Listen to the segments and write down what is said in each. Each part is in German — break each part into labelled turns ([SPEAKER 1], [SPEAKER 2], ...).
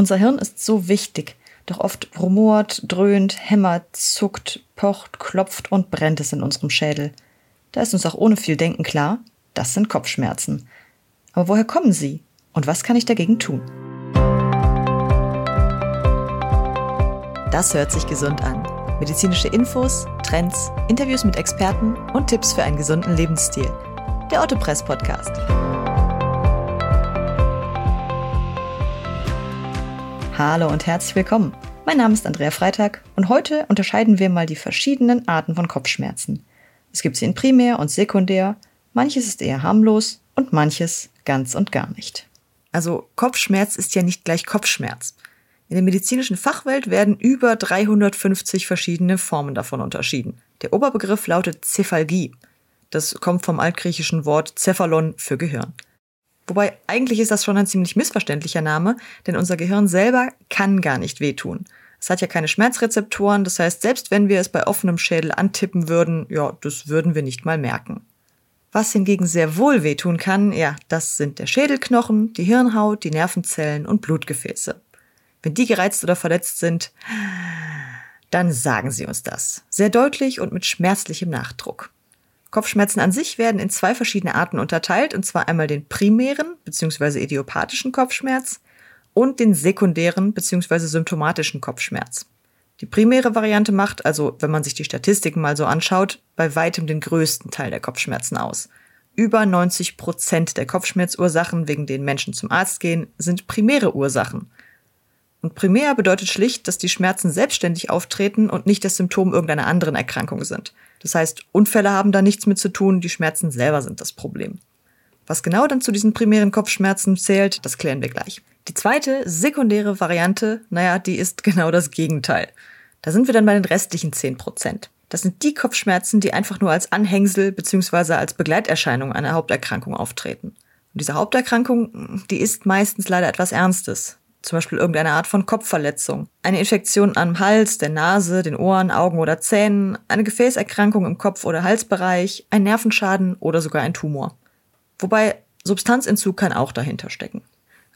[SPEAKER 1] Unser Hirn ist so wichtig, doch oft rumort, dröhnt, hämmert, zuckt, pocht, klopft und brennt es in unserem Schädel. Da ist uns auch ohne viel Denken klar, das sind Kopfschmerzen. Aber woher kommen sie und was kann ich dagegen tun? Das hört sich gesund an. Medizinische Infos, Trends, Interviews mit Experten und Tipps für einen gesunden Lebensstil. Der Otto Press Podcast. Hallo und herzlich willkommen. Mein Name ist Andrea Freitag und heute unterscheiden wir mal die verschiedenen Arten von Kopfschmerzen. Es gibt sie in primär und sekundär, manches ist eher harmlos und manches ganz und gar nicht. Also Kopfschmerz ist ja nicht gleich Kopfschmerz. In der medizinischen Fachwelt werden über 350 verschiedene Formen davon unterschieden. Der Oberbegriff lautet Cephalgie. Das kommt vom altgriechischen Wort Cephalon für Gehirn. Wobei eigentlich ist das schon ein ziemlich missverständlicher Name, denn unser Gehirn selber kann gar nicht wehtun. Es hat ja keine Schmerzrezeptoren, das heißt, selbst wenn wir es bei offenem Schädel antippen würden, ja, das würden wir nicht mal merken. Was hingegen sehr wohl wehtun kann, ja, das sind der Schädelknochen, die Hirnhaut, die Nervenzellen und Blutgefäße. Wenn die gereizt oder verletzt sind, dann sagen Sie uns das. Sehr deutlich und mit schmerzlichem Nachdruck. Kopfschmerzen an sich werden in zwei verschiedene Arten unterteilt, und zwar einmal den primären bzw. idiopathischen Kopfschmerz und den sekundären bzw. symptomatischen Kopfschmerz. Die primäre Variante macht, also wenn man sich die Statistiken mal so anschaut, bei weitem den größten Teil der Kopfschmerzen aus. Über 90 Prozent der Kopfschmerzursachen, wegen denen Menschen zum Arzt gehen, sind primäre Ursachen. Und primär bedeutet schlicht, dass die Schmerzen selbstständig auftreten und nicht das Symptom irgendeiner anderen Erkrankung sind. Das heißt, Unfälle haben da nichts mit zu tun, die Schmerzen selber sind das Problem. Was genau dann zu diesen primären Kopfschmerzen zählt, das klären wir gleich. Die zweite, sekundäre Variante, naja, die ist genau das Gegenteil. Da sind wir dann bei den restlichen 10 Prozent. Das sind die Kopfschmerzen, die einfach nur als Anhängsel bzw. als Begleiterscheinung einer Haupterkrankung auftreten. Und diese Haupterkrankung, die ist meistens leider etwas Ernstes zum Beispiel irgendeine Art von Kopfverletzung, eine Infektion am Hals, der Nase, den Ohren, Augen oder Zähnen, eine Gefäßerkrankung im Kopf- oder Halsbereich, ein Nervenschaden oder sogar ein Tumor. Wobei Substanzentzug kann auch dahinter stecken.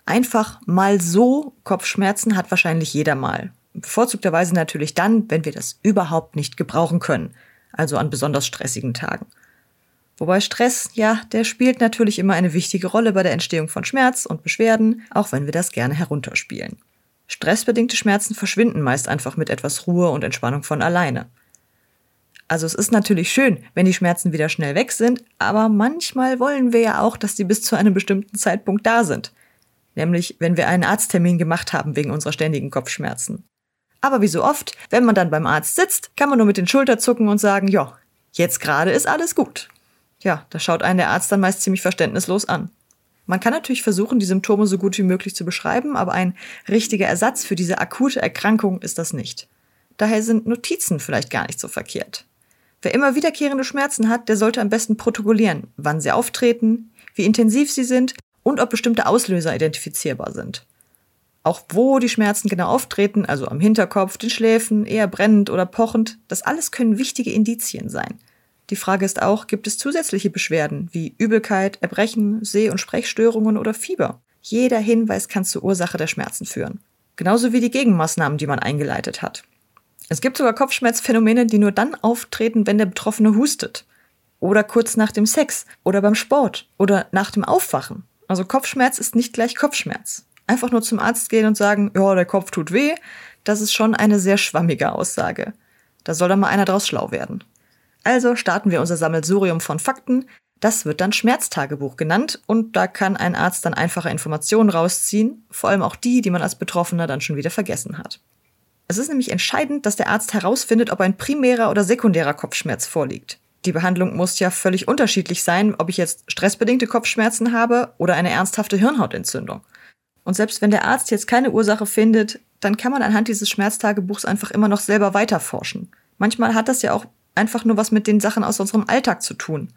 [SPEAKER 1] Einfach mal so Kopfschmerzen hat wahrscheinlich jeder mal. Bevorzugterweise natürlich dann, wenn wir das überhaupt nicht gebrauchen können, also an besonders stressigen Tagen. Wobei Stress, ja, der spielt natürlich immer eine wichtige Rolle bei der Entstehung von Schmerz und Beschwerden, auch wenn wir das gerne herunterspielen. Stressbedingte Schmerzen verschwinden meist einfach mit etwas Ruhe und Entspannung von alleine. Also es ist natürlich schön, wenn die Schmerzen wieder schnell weg sind, aber manchmal wollen wir ja auch, dass die bis zu einem bestimmten Zeitpunkt da sind. Nämlich, wenn wir einen Arzttermin gemacht haben wegen unserer ständigen Kopfschmerzen. Aber wie so oft, wenn man dann beim Arzt sitzt, kann man nur mit den Schultern zucken und sagen, ja, jetzt gerade ist alles gut. Ja, da schaut einen der Arzt dann meist ziemlich verständnislos an. Man kann natürlich versuchen, die Symptome so gut wie möglich zu beschreiben, aber ein richtiger Ersatz für diese akute Erkrankung ist das nicht. Daher sind Notizen vielleicht gar nicht so verkehrt. Wer immer wiederkehrende Schmerzen hat, der sollte am besten protokollieren, wann sie auftreten, wie intensiv sie sind und ob bestimmte Auslöser identifizierbar sind. Auch wo die Schmerzen genau auftreten, also am Hinterkopf, den Schläfen, eher brennend oder pochend, das alles können wichtige Indizien sein. Die Frage ist auch, gibt es zusätzliche Beschwerden wie Übelkeit, Erbrechen, Seh- und Sprechstörungen oder Fieber? Jeder Hinweis kann zur Ursache der Schmerzen führen. Genauso wie die Gegenmaßnahmen, die man eingeleitet hat. Es gibt sogar Kopfschmerzphänomene, die nur dann auftreten, wenn der Betroffene hustet. Oder kurz nach dem Sex. Oder beim Sport. Oder nach dem Aufwachen. Also Kopfschmerz ist nicht gleich Kopfschmerz. Einfach nur zum Arzt gehen und sagen, ja, der Kopf tut weh, das ist schon eine sehr schwammige Aussage. Da soll dann mal einer draus schlau werden. Also starten wir unser Sammelsurium von Fakten. Das wird dann Schmerztagebuch genannt und da kann ein Arzt dann einfache Informationen rausziehen, vor allem auch die, die man als Betroffener dann schon wieder vergessen hat. Es ist nämlich entscheidend, dass der Arzt herausfindet, ob ein primärer oder sekundärer Kopfschmerz vorliegt. Die Behandlung muss ja völlig unterschiedlich sein, ob ich jetzt stressbedingte Kopfschmerzen habe oder eine ernsthafte Hirnhautentzündung. Und selbst wenn der Arzt jetzt keine Ursache findet, dann kann man anhand dieses Schmerztagebuchs einfach immer noch selber weiterforschen. Manchmal hat das ja auch einfach nur was mit den Sachen aus unserem Alltag zu tun.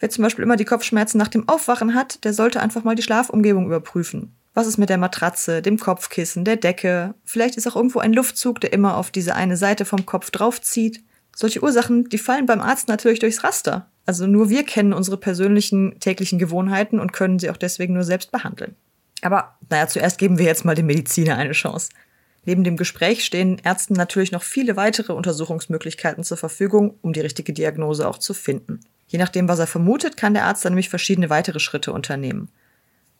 [SPEAKER 1] Wer zum Beispiel immer die Kopfschmerzen nach dem Aufwachen hat, der sollte einfach mal die Schlafumgebung überprüfen. Was ist mit der Matratze, dem Kopfkissen, der Decke? Vielleicht ist auch irgendwo ein Luftzug, der immer auf diese eine Seite vom Kopf draufzieht. Solche Ursachen, die fallen beim Arzt natürlich durchs Raster. Also nur wir kennen unsere persönlichen täglichen Gewohnheiten und können sie auch deswegen nur selbst behandeln. Aber naja, zuerst geben wir jetzt mal dem Mediziner eine Chance. Neben dem Gespräch stehen Ärzten natürlich noch viele weitere Untersuchungsmöglichkeiten zur Verfügung, um die richtige Diagnose auch zu finden. Je nachdem, was er vermutet, kann der Arzt dann nämlich verschiedene weitere Schritte unternehmen.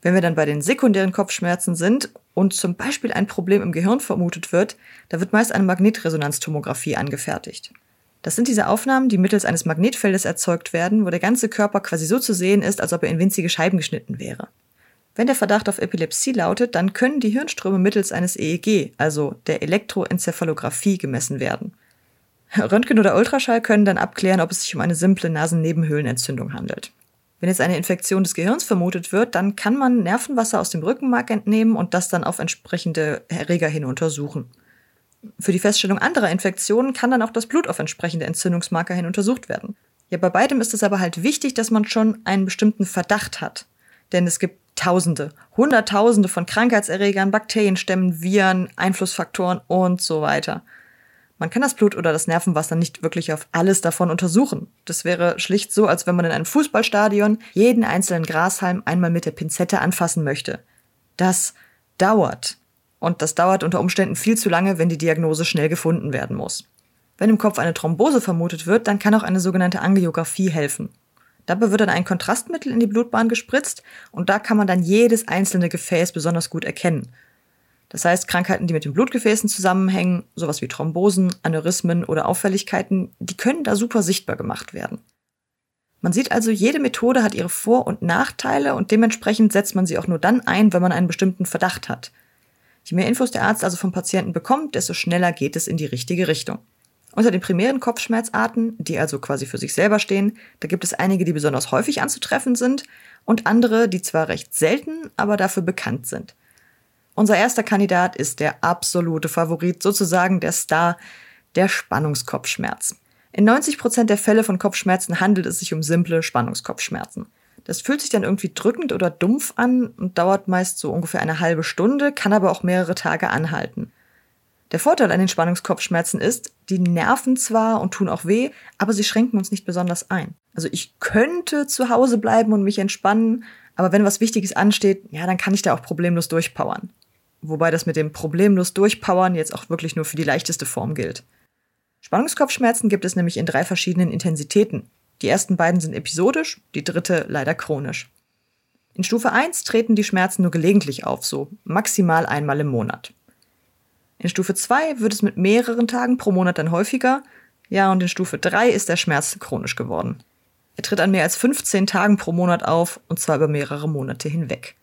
[SPEAKER 1] Wenn wir dann bei den sekundären Kopfschmerzen sind und zum Beispiel ein Problem im Gehirn vermutet wird, da wird meist eine Magnetresonanztomographie angefertigt. Das sind diese Aufnahmen, die mittels eines Magnetfeldes erzeugt werden, wo der ganze Körper quasi so zu sehen ist, als ob er in winzige Scheiben geschnitten wäre. Wenn der Verdacht auf Epilepsie lautet, dann können die Hirnströme mittels eines EEG, also der Elektroenzephalographie, gemessen werden. Röntgen oder Ultraschall können dann abklären, ob es sich um eine simple Nasennebenhöhlenentzündung handelt. Wenn jetzt eine Infektion des Gehirns vermutet wird, dann kann man Nervenwasser aus dem Rückenmark entnehmen und das dann auf entsprechende Erreger hin untersuchen. Für die Feststellung anderer Infektionen kann dann auch das Blut auf entsprechende Entzündungsmarker hin untersucht werden. Ja, bei beidem ist es aber halt wichtig, dass man schon einen bestimmten Verdacht hat. Denn es gibt Tausende, Hunderttausende von Krankheitserregern, Bakterienstämmen, Viren, Einflussfaktoren und so weiter. Man kann das Blut oder das Nervenwasser nicht wirklich auf alles davon untersuchen. Das wäre schlicht so, als wenn man in einem Fußballstadion jeden einzelnen Grashalm einmal mit der Pinzette anfassen möchte. Das dauert. Und das dauert unter Umständen viel zu lange, wenn die Diagnose schnell gefunden werden muss. Wenn im Kopf eine Thrombose vermutet wird, dann kann auch eine sogenannte Angiografie helfen. Dabei wird dann ein Kontrastmittel in die Blutbahn gespritzt und da kann man dann jedes einzelne Gefäß besonders gut erkennen. Das heißt, Krankheiten, die mit den Blutgefäßen zusammenhängen, sowas wie Thrombosen, Aneurysmen oder Auffälligkeiten, die können da super sichtbar gemacht werden. Man sieht also, jede Methode hat ihre Vor- und Nachteile und dementsprechend setzt man sie auch nur dann ein, wenn man einen bestimmten Verdacht hat. Je mehr Infos der Arzt also vom Patienten bekommt, desto schneller geht es in die richtige Richtung. Unter den primären Kopfschmerzarten, die also quasi für sich selber stehen, da gibt es einige, die besonders häufig anzutreffen sind und andere, die zwar recht selten, aber dafür bekannt sind. Unser erster Kandidat ist der absolute Favorit, sozusagen der Star, der Spannungskopfschmerz. In 90 Prozent der Fälle von Kopfschmerzen handelt es sich um simple Spannungskopfschmerzen. Das fühlt sich dann irgendwie drückend oder dumpf an und dauert meist so ungefähr eine halbe Stunde, kann aber auch mehrere Tage anhalten. Der Vorteil an den Spannungskopfschmerzen ist, die nerven zwar und tun auch weh, aber sie schränken uns nicht besonders ein. Also ich könnte zu Hause bleiben und mich entspannen, aber wenn was Wichtiges ansteht, ja, dann kann ich da auch problemlos durchpowern. Wobei das mit dem problemlos durchpowern jetzt auch wirklich nur für die leichteste Form gilt. Spannungskopfschmerzen gibt es nämlich in drei verschiedenen Intensitäten. Die ersten beiden sind episodisch, die dritte leider chronisch. In Stufe 1 treten die Schmerzen nur gelegentlich auf, so maximal einmal im Monat. In Stufe 2 wird es mit mehreren Tagen pro Monat dann häufiger. Ja, und in Stufe 3 ist der Schmerz chronisch geworden. Er tritt an mehr als 15 Tagen pro Monat auf, und zwar über mehrere Monate hinweg.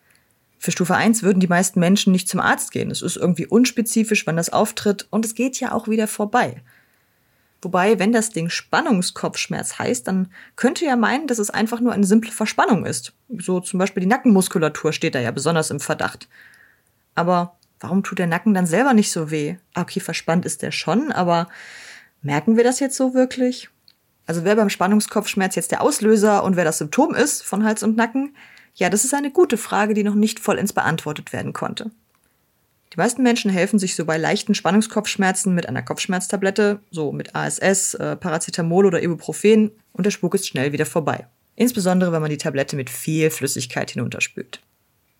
[SPEAKER 1] Für Stufe 1 würden die meisten Menschen nicht zum Arzt gehen. Es ist irgendwie unspezifisch, wann das auftritt, und es geht ja auch wieder vorbei. Wobei, wenn das Ding Spannungskopfschmerz heißt, dann könnte ja meinen, dass es einfach nur eine simple Verspannung ist. So zum Beispiel die Nackenmuskulatur steht da ja besonders im Verdacht. Aber warum tut der Nacken dann selber nicht so weh? Okay, verspannt ist der schon, aber merken wir das jetzt so wirklich? Also wer beim Spannungskopfschmerz jetzt der Auslöser und wer das Symptom ist von Hals und Nacken? Ja, das ist eine gute Frage, die noch nicht vollends beantwortet werden konnte. Die meisten Menschen helfen sich so bei leichten Spannungskopfschmerzen mit einer Kopfschmerztablette, so mit ASS, äh, Paracetamol oder Ibuprofen und der Spuk ist schnell wieder vorbei. Insbesondere, wenn man die Tablette mit viel Flüssigkeit hinunterspült.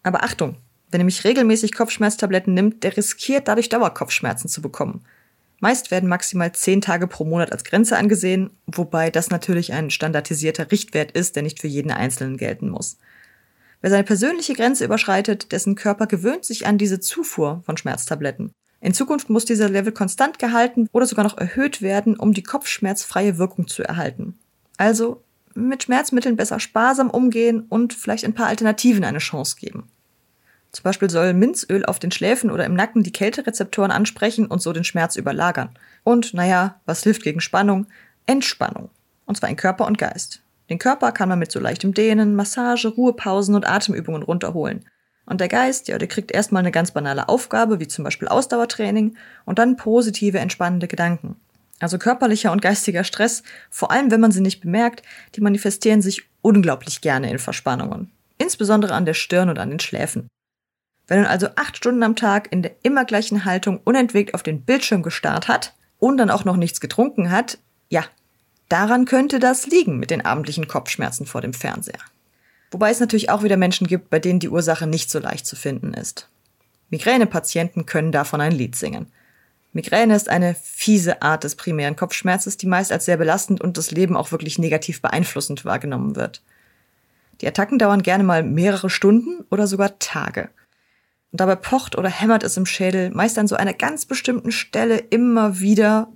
[SPEAKER 1] Aber Achtung, Wer nämlich regelmäßig Kopfschmerztabletten nimmt, der riskiert dadurch Dauerkopfschmerzen zu bekommen. Meist werden maximal zehn Tage pro Monat als Grenze angesehen, wobei das natürlich ein standardisierter Richtwert ist, der nicht für jeden Einzelnen gelten muss. Wer seine persönliche Grenze überschreitet, dessen Körper gewöhnt sich an diese Zufuhr von Schmerztabletten. In Zukunft muss dieser Level konstant gehalten oder sogar noch erhöht werden, um die kopfschmerzfreie Wirkung zu erhalten. Also mit Schmerzmitteln besser sparsam umgehen und vielleicht ein paar Alternativen eine Chance geben. Zum Beispiel soll Minzöl auf den Schläfen oder im Nacken die Kälterezeptoren ansprechen und so den Schmerz überlagern. Und, naja, was hilft gegen Spannung? Entspannung. Und zwar in Körper und Geist. Den Körper kann man mit so leichtem Dehnen, Massage, Ruhepausen und Atemübungen runterholen. Und der Geist, ja, der kriegt erstmal eine ganz banale Aufgabe, wie zum Beispiel Ausdauertraining, und dann positive, entspannende Gedanken. Also körperlicher und geistiger Stress, vor allem wenn man sie nicht bemerkt, die manifestieren sich unglaublich gerne in Verspannungen. Insbesondere an der Stirn und an den Schläfen. Wenn man also acht Stunden am Tag in der immer gleichen Haltung unentwegt auf den Bildschirm gestarrt hat und dann auch noch nichts getrunken hat, ja, daran könnte das liegen mit den abendlichen Kopfschmerzen vor dem Fernseher. Wobei es natürlich auch wieder Menschen gibt, bei denen die Ursache nicht so leicht zu finden ist. Migränepatienten können davon ein Lied singen. Migräne ist eine fiese Art des primären Kopfschmerzes, die meist als sehr belastend und das Leben auch wirklich negativ beeinflussend wahrgenommen wird. Die Attacken dauern gerne mal mehrere Stunden oder sogar Tage. Und dabei pocht oder hämmert es im Schädel meist an so einer ganz bestimmten Stelle immer wieder,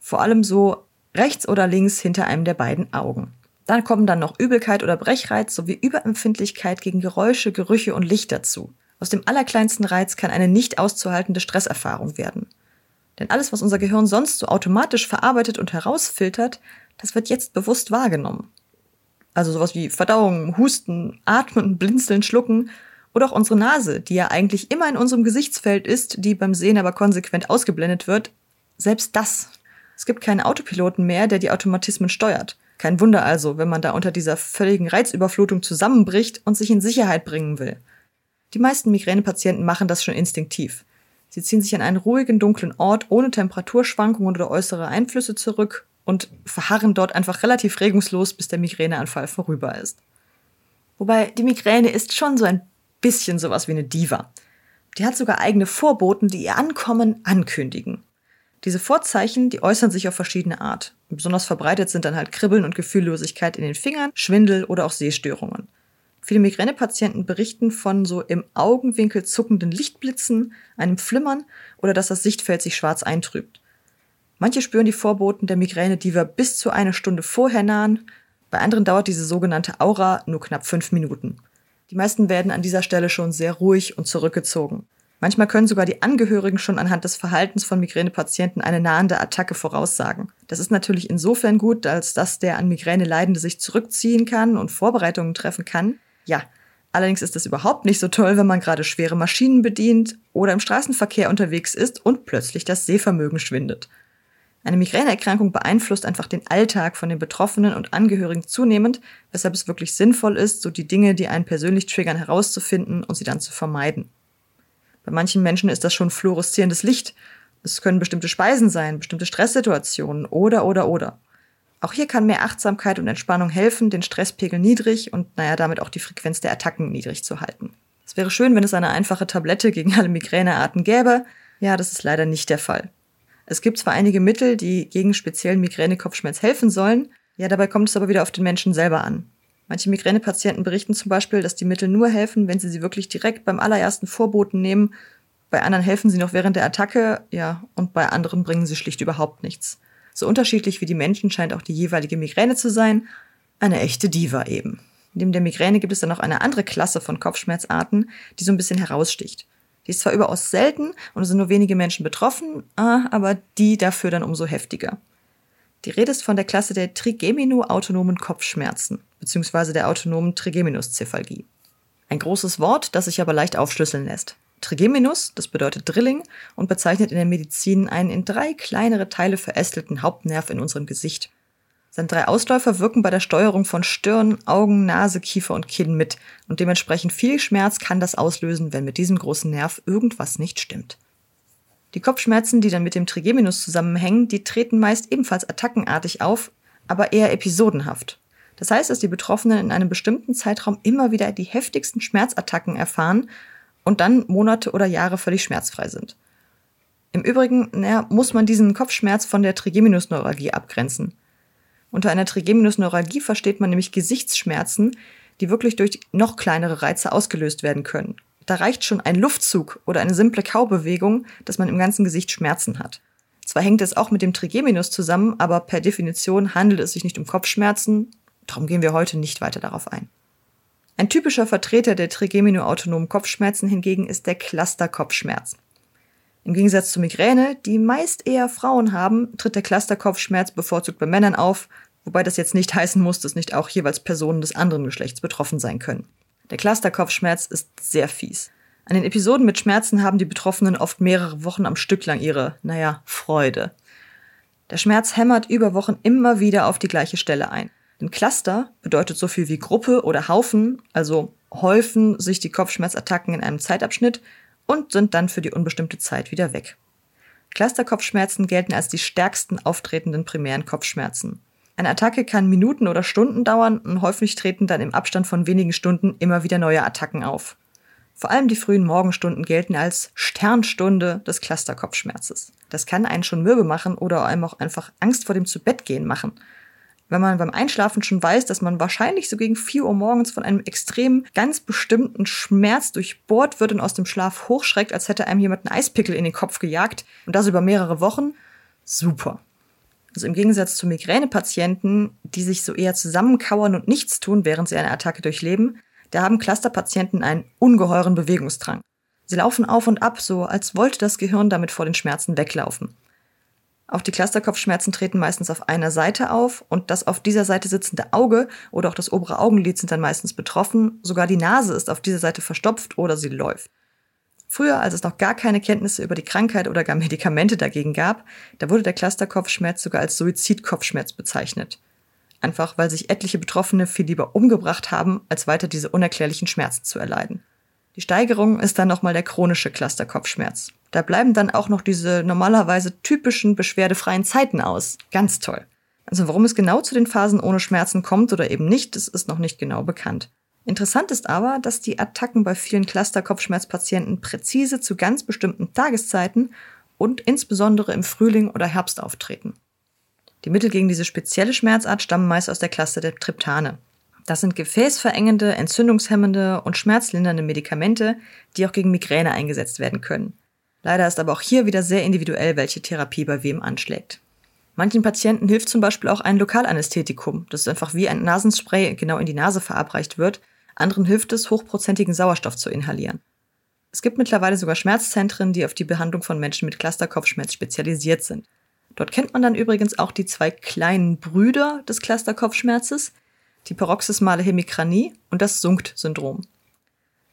[SPEAKER 1] vor allem so rechts oder links hinter einem der beiden Augen. Dann kommen dann noch Übelkeit oder Brechreiz sowie Überempfindlichkeit gegen Geräusche, Gerüche und Licht dazu. Aus dem allerkleinsten Reiz kann eine nicht auszuhaltende Stresserfahrung werden. Denn alles, was unser Gehirn sonst so automatisch verarbeitet und herausfiltert, das wird jetzt bewusst wahrgenommen. Also sowas wie Verdauung, Husten, Atmen, Blinzeln, Schlucken oder auch unsere Nase, die ja eigentlich immer in unserem Gesichtsfeld ist, die beim Sehen aber konsequent ausgeblendet wird. Selbst das. Es gibt keinen Autopiloten mehr, der die Automatismen steuert. Kein Wunder also, wenn man da unter dieser völligen Reizüberflutung zusammenbricht und sich in Sicherheit bringen will. Die meisten Migränepatienten machen das schon instinktiv. Sie ziehen sich an einen ruhigen, dunklen Ort ohne Temperaturschwankungen oder äußere Einflüsse zurück und verharren dort einfach relativ regungslos, bis der Migräneanfall vorüber ist. Wobei die Migräne ist schon so ein bisschen sowas wie eine Diva. Die hat sogar eigene Vorboten, die ihr Ankommen ankündigen. Diese Vorzeichen, die äußern sich auf verschiedene Art. Besonders verbreitet sind dann halt Kribbeln und Gefühllosigkeit in den Fingern, Schwindel oder auch Sehstörungen. Viele Migränepatienten berichten von so im Augenwinkel zuckenden Lichtblitzen, einem Flimmern oder dass das Sichtfeld sich schwarz eintrübt. Manche spüren die Vorboten der Migräne, die wir bis zu eine Stunde vorher nahen. Bei anderen dauert diese sogenannte Aura nur knapp fünf Minuten. Die meisten werden an dieser Stelle schon sehr ruhig und zurückgezogen. Manchmal können sogar die Angehörigen schon anhand des Verhaltens von Migränepatienten eine nahende Attacke voraussagen. Das ist natürlich insofern gut, als dass der an Migräne Leidende sich zurückziehen kann und Vorbereitungen treffen kann, ja, allerdings ist es überhaupt nicht so toll, wenn man gerade schwere Maschinen bedient oder im Straßenverkehr unterwegs ist und plötzlich das Sehvermögen schwindet. Eine Migräneerkrankung beeinflusst einfach den Alltag von den Betroffenen und Angehörigen zunehmend, weshalb es wirklich sinnvoll ist, so die Dinge, die einen persönlich triggern, herauszufinden und sie dann zu vermeiden. Bei manchen Menschen ist das schon fluoreszierendes Licht. Es können bestimmte Speisen sein, bestimmte Stresssituationen oder oder oder. Auch hier kann mehr Achtsamkeit und Entspannung helfen, den Stresspegel niedrig und naja, damit auch die Frequenz der Attacken niedrig zu halten. Es wäre schön, wenn es eine einfache Tablette gegen alle Migränearten gäbe. Ja, das ist leider nicht der Fall. Es gibt zwar einige Mittel, die gegen speziellen Migränekopfschmerz helfen sollen, ja, dabei kommt es aber wieder auf den Menschen selber an. Manche Migränepatienten berichten zum Beispiel, dass die Mittel nur helfen, wenn sie sie wirklich direkt beim allerersten Vorboten nehmen. Bei anderen helfen sie noch während der Attacke, ja, und bei anderen bringen sie schlicht überhaupt nichts. So unterschiedlich wie die Menschen scheint auch die jeweilige Migräne zu sein. Eine echte Diva eben. Neben der Migräne gibt es dann noch eine andere Klasse von Kopfschmerzarten, die so ein bisschen heraussticht. Die ist zwar überaus selten und es sind nur wenige Menschen betroffen, ah, aber die dafür dann umso heftiger. Die Rede ist von der Klasse der Trigemino-autonomen Kopfschmerzen, beziehungsweise der autonomen Trigeminuscephalgie. Ein großes Wort, das sich aber leicht aufschlüsseln lässt. Trigeminus, das bedeutet Drilling und bezeichnet in der Medizin einen in drei kleinere Teile verästelten Hauptnerv in unserem Gesicht. Seine drei Ausläufer wirken bei der Steuerung von Stirn, Augen, Nase, Kiefer und Kinn mit und dementsprechend viel Schmerz kann das auslösen, wenn mit diesem großen Nerv irgendwas nicht stimmt. Die Kopfschmerzen, die dann mit dem Trigeminus zusammenhängen, die treten meist ebenfalls attackenartig auf, aber eher episodenhaft. Das heißt, dass die Betroffenen in einem bestimmten Zeitraum immer wieder die heftigsten Schmerzattacken erfahren und dann Monate oder Jahre völlig schmerzfrei sind. Im Übrigen naja, muss man diesen Kopfschmerz von der Trigeminusneuralgie abgrenzen. Unter einer Trigeminusneuralgie versteht man nämlich Gesichtsschmerzen, die wirklich durch noch kleinere Reize ausgelöst werden können. Da reicht schon ein Luftzug oder eine simple Kaubewegung, dass man im ganzen Gesicht Schmerzen hat. Zwar hängt es auch mit dem Trigeminus zusammen, aber per Definition handelt es sich nicht um Kopfschmerzen, darum gehen wir heute nicht weiter darauf ein. Ein typischer Vertreter der Trigemino-autonomen Kopfschmerzen hingegen ist der Cluster-Kopfschmerz. Im Gegensatz zur Migräne, die meist eher Frauen haben, tritt der Cluster-Kopfschmerz bevorzugt bei Männern auf, wobei das jetzt nicht heißen muss, dass nicht auch jeweils Personen des anderen Geschlechts betroffen sein können. Der Cluster-Kopfschmerz ist sehr fies. An den Episoden mit Schmerzen haben die Betroffenen oft mehrere Wochen am Stück lang ihre, naja, Freude. Der Schmerz hämmert über Wochen immer wieder auf die gleiche Stelle ein. Ein Cluster bedeutet so viel wie Gruppe oder Haufen, also häufen sich die Kopfschmerzattacken in einem Zeitabschnitt und sind dann für die unbestimmte Zeit wieder weg. Clusterkopfschmerzen gelten als die stärksten auftretenden primären Kopfschmerzen. Eine Attacke kann Minuten oder Stunden dauern und häufig treten dann im Abstand von wenigen Stunden immer wieder neue Attacken auf. Vor allem die frühen Morgenstunden gelten als Sternstunde des Clusterkopfschmerzes. Das kann einen schon mürbe machen oder einem auch einfach Angst vor dem Zubettgehen machen. Wenn man beim Einschlafen schon weiß, dass man wahrscheinlich so gegen 4 Uhr morgens von einem extrem ganz bestimmten Schmerz durchbohrt wird und aus dem Schlaf hochschreckt, als hätte einem jemand einen Eispickel in den Kopf gejagt und das über mehrere Wochen, super. Also im Gegensatz zu Migränepatienten, die sich so eher zusammenkauern und nichts tun, während sie eine Attacke durchleben, da haben Clusterpatienten einen ungeheuren Bewegungsdrang. Sie laufen auf und ab, so als wollte das Gehirn damit vor den Schmerzen weglaufen. Auch die Clusterkopfschmerzen treten meistens auf einer Seite auf und das auf dieser Seite sitzende Auge oder auch das obere Augenlid sind dann meistens betroffen. Sogar die Nase ist auf dieser Seite verstopft oder sie läuft. Früher, als es noch gar keine Kenntnisse über die Krankheit oder gar Medikamente dagegen gab, da wurde der Clusterkopfschmerz sogar als Suizidkopfschmerz bezeichnet. Einfach weil sich etliche Betroffene viel lieber umgebracht haben, als weiter diese unerklärlichen Schmerzen zu erleiden. Die Steigerung ist dann nochmal der chronische Clusterkopfschmerz. Da bleiben dann auch noch diese normalerweise typischen beschwerdefreien Zeiten aus. Ganz toll. Also warum es genau zu den Phasen ohne Schmerzen kommt oder eben nicht, das ist noch nicht genau bekannt. Interessant ist aber, dass die Attacken bei vielen Cluster-Kopfschmerzpatienten präzise zu ganz bestimmten Tageszeiten und insbesondere im Frühling oder Herbst auftreten. Die Mittel gegen diese spezielle Schmerzart stammen meist aus der Klasse der Triptane. Das sind gefäßverengende, entzündungshemmende und schmerzlindernde Medikamente, die auch gegen Migräne eingesetzt werden können. Leider ist aber auch hier wieder sehr individuell, welche Therapie bei wem anschlägt. Manchen Patienten hilft zum Beispiel auch ein Lokalanästhetikum, das einfach wie ein Nasenspray genau in die Nase verabreicht wird, anderen hilft es, hochprozentigen Sauerstoff zu inhalieren. Es gibt mittlerweile sogar Schmerzzentren, die auf die Behandlung von Menschen mit Clusterkopfschmerz spezialisiert sind. Dort kennt man dann übrigens auch die zwei kleinen Brüder des Clusterkopfschmerzes, die paroxysmale Hemikranie und das Sunkt-Syndrom.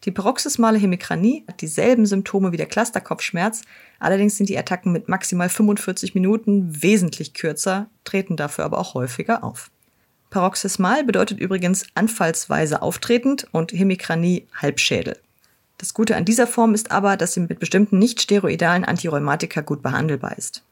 [SPEAKER 1] Die paroxysmale Hemikranie hat dieselben Symptome wie der Clusterkopfschmerz, allerdings sind die Attacken mit maximal 45 Minuten wesentlich kürzer, treten dafür aber auch häufiger auf. Paroxysmal bedeutet übrigens anfallsweise auftretend und Hemikranie Halbschädel. Das Gute an dieser Form ist aber, dass sie mit bestimmten nicht steroidalen Antirheumatika gut behandelbar ist.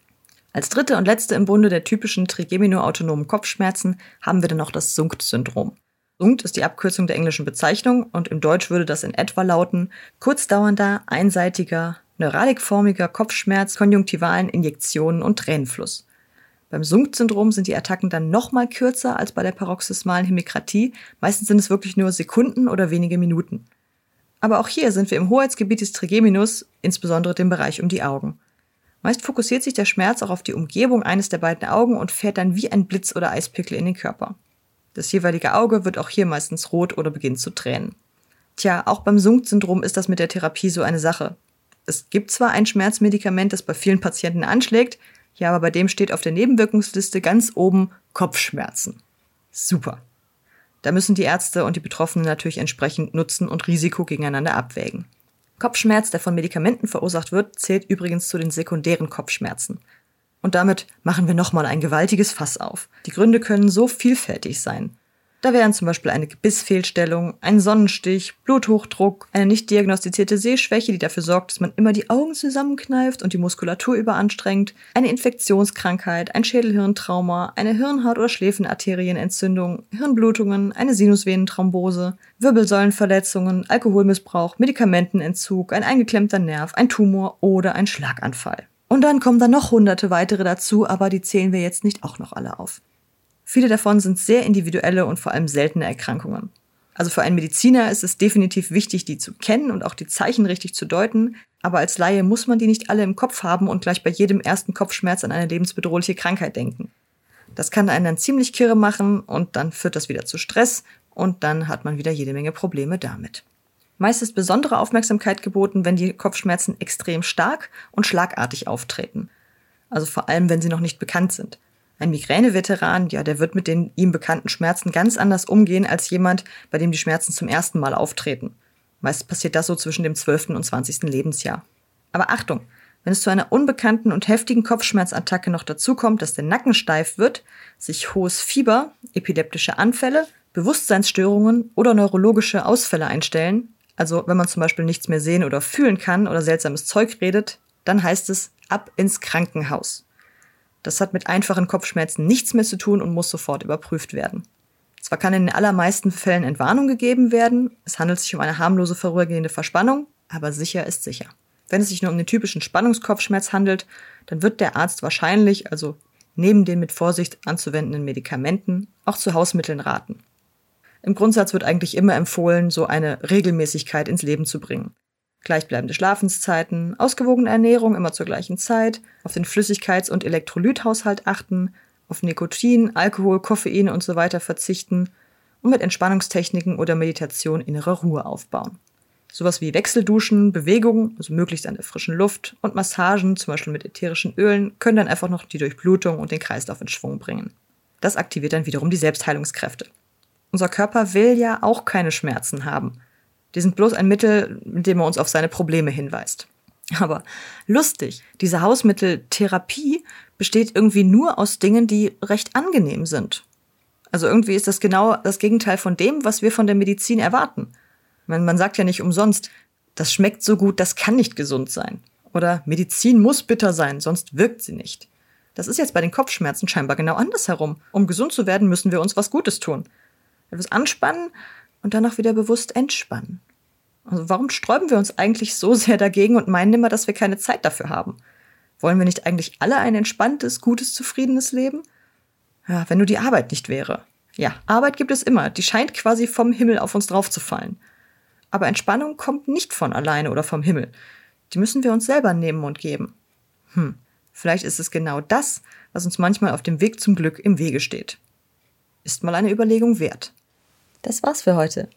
[SPEAKER 1] Als dritte und letzte im Bunde der typischen trigeminoautonomen Kopfschmerzen haben wir dann noch das Sunkt-Syndrom. Sunkt ist die Abkürzung der englischen Bezeichnung und im Deutsch würde das in etwa lauten kurzdauernder, einseitiger, neuralikformiger Kopfschmerz, konjunktivalen Injektionen und Tränenfluss. Beim Sunkt-Syndrom sind die Attacken dann nochmal kürzer als bei der paroxysmalen Hemikratie. Meistens sind es wirklich nur Sekunden oder wenige Minuten. Aber auch hier sind wir im Hoheitsgebiet des Trigeminus, insbesondere dem Bereich um die Augen. Meist fokussiert sich der Schmerz auch auf die Umgebung eines der beiden Augen und fährt dann wie ein Blitz oder Eispickel in den Körper. Das jeweilige Auge wird auch hier meistens rot oder beginnt zu tränen. Tja, auch beim Sunkt-Syndrom ist das mit der Therapie so eine Sache. Es gibt zwar ein Schmerzmedikament, das bei vielen Patienten anschlägt, ja, aber bei dem steht auf der Nebenwirkungsliste ganz oben Kopfschmerzen. Super. Da müssen die Ärzte und die Betroffenen natürlich entsprechend Nutzen und Risiko gegeneinander abwägen. Kopfschmerz, der von Medikamenten verursacht wird, zählt übrigens zu den sekundären Kopfschmerzen. Und damit machen wir nochmal ein gewaltiges Fass auf. Die Gründe können so vielfältig sein. Da wären zum Beispiel eine Gebissfehlstellung, ein Sonnenstich, Bluthochdruck, eine nicht diagnostizierte Sehschwäche, die dafür sorgt, dass man immer die Augen zusammenkneift und die Muskulatur überanstrengt, eine Infektionskrankheit, ein Schädelhirntrauma, eine Hirnhaut- oder Schläfenarterienentzündung, Hirnblutungen, eine Sinusvenenthrombose, Wirbelsäulenverletzungen, Alkoholmissbrauch, Medikamentenentzug, ein eingeklemmter Nerv, ein Tumor oder ein Schlaganfall. Und dann kommen da noch hunderte weitere dazu, aber die zählen wir jetzt nicht auch noch alle auf. Viele davon sind sehr individuelle und vor allem seltene Erkrankungen. Also für einen Mediziner ist es definitiv wichtig, die zu kennen und auch die Zeichen richtig zu deuten, aber als Laie muss man die nicht alle im Kopf haben und gleich bei jedem ersten Kopfschmerz an eine lebensbedrohliche Krankheit denken. Das kann einen dann ziemlich kirre machen und dann führt das wieder zu Stress und dann hat man wieder jede Menge Probleme damit. Meist ist besondere Aufmerksamkeit geboten, wenn die Kopfschmerzen extrem stark und schlagartig auftreten. Also vor allem, wenn sie noch nicht bekannt sind. Ein Migräneveteran, ja, der wird mit den ihm bekannten Schmerzen ganz anders umgehen als jemand, bei dem die Schmerzen zum ersten Mal auftreten. Meist passiert das so zwischen dem 12. und 20. Lebensjahr. Aber Achtung, wenn es zu einer unbekannten und heftigen Kopfschmerzattacke noch dazu kommt, dass der Nacken steif wird, sich hohes Fieber, epileptische Anfälle, Bewusstseinsstörungen oder neurologische Ausfälle einstellen, also wenn man zum Beispiel nichts mehr sehen oder fühlen kann oder seltsames Zeug redet, dann heißt es ab ins Krankenhaus. Das hat mit einfachen Kopfschmerzen nichts mehr zu tun und muss sofort überprüft werden. Zwar kann in den allermeisten Fällen Entwarnung gegeben werden, es handelt sich um eine harmlose vorübergehende Verspannung, aber sicher ist sicher. Wenn es sich nur um den typischen Spannungskopfschmerz handelt, dann wird der Arzt wahrscheinlich, also neben den mit Vorsicht anzuwendenden Medikamenten, auch zu Hausmitteln raten. Im Grundsatz wird eigentlich immer empfohlen, so eine Regelmäßigkeit ins Leben zu bringen. Gleichbleibende Schlafenszeiten, ausgewogene Ernährung immer zur gleichen Zeit, auf den Flüssigkeits- und Elektrolythaushalt achten, auf Nikotin, Alkohol, Koffein und so weiter verzichten und mit Entspannungstechniken oder Meditation innere Ruhe aufbauen. Sowas wie Wechselduschen, Bewegungen, also möglichst an der frischen Luft und Massagen, zum Beispiel mit ätherischen Ölen, können dann einfach noch die Durchblutung und den Kreislauf in Schwung bringen. Das aktiviert dann wiederum die Selbstheilungskräfte. Unser Körper will ja auch keine Schmerzen haben. Die sind bloß ein Mittel, mit dem er uns auf seine Probleme hinweist. Aber lustig, diese Hausmitteltherapie besteht irgendwie nur aus Dingen, die recht angenehm sind. Also irgendwie ist das genau das Gegenteil von dem, was wir von der Medizin erwarten. Man, man sagt ja nicht umsonst, das schmeckt so gut, das kann nicht gesund sein. Oder Medizin muss bitter sein, sonst wirkt sie nicht. Das ist jetzt bei den Kopfschmerzen scheinbar genau andersherum. Um gesund zu werden, müssen wir uns was Gutes tun. Etwas anspannen und danach wieder bewusst entspannen. Also warum sträuben wir uns eigentlich so sehr dagegen und meinen immer, dass wir keine Zeit dafür haben? Wollen wir nicht eigentlich alle ein entspanntes, gutes, zufriedenes Leben? Ja, wenn nur die Arbeit nicht wäre. Ja, Arbeit gibt es immer. Die scheint quasi vom Himmel auf uns draufzufallen. Aber Entspannung kommt nicht von alleine oder vom Himmel. Die müssen wir uns selber nehmen und geben. Hm, vielleicht ist es genau das, was uns manchmal auf dem Weg zum Glück im Wege steht. Ist mal eine Überlegung wert. Das war's für heute.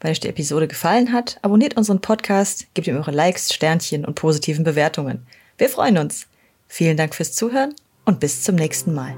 [SPEAKER 1] Wenn euch die Episode gefallen hat, abonniert unseren Podcast, gebt ihm eure Likes, Sternchen und positiven Bewertungen. Wir freuen uns. Vielen Dank fürs Zuhören und bis zum nächsten Mal.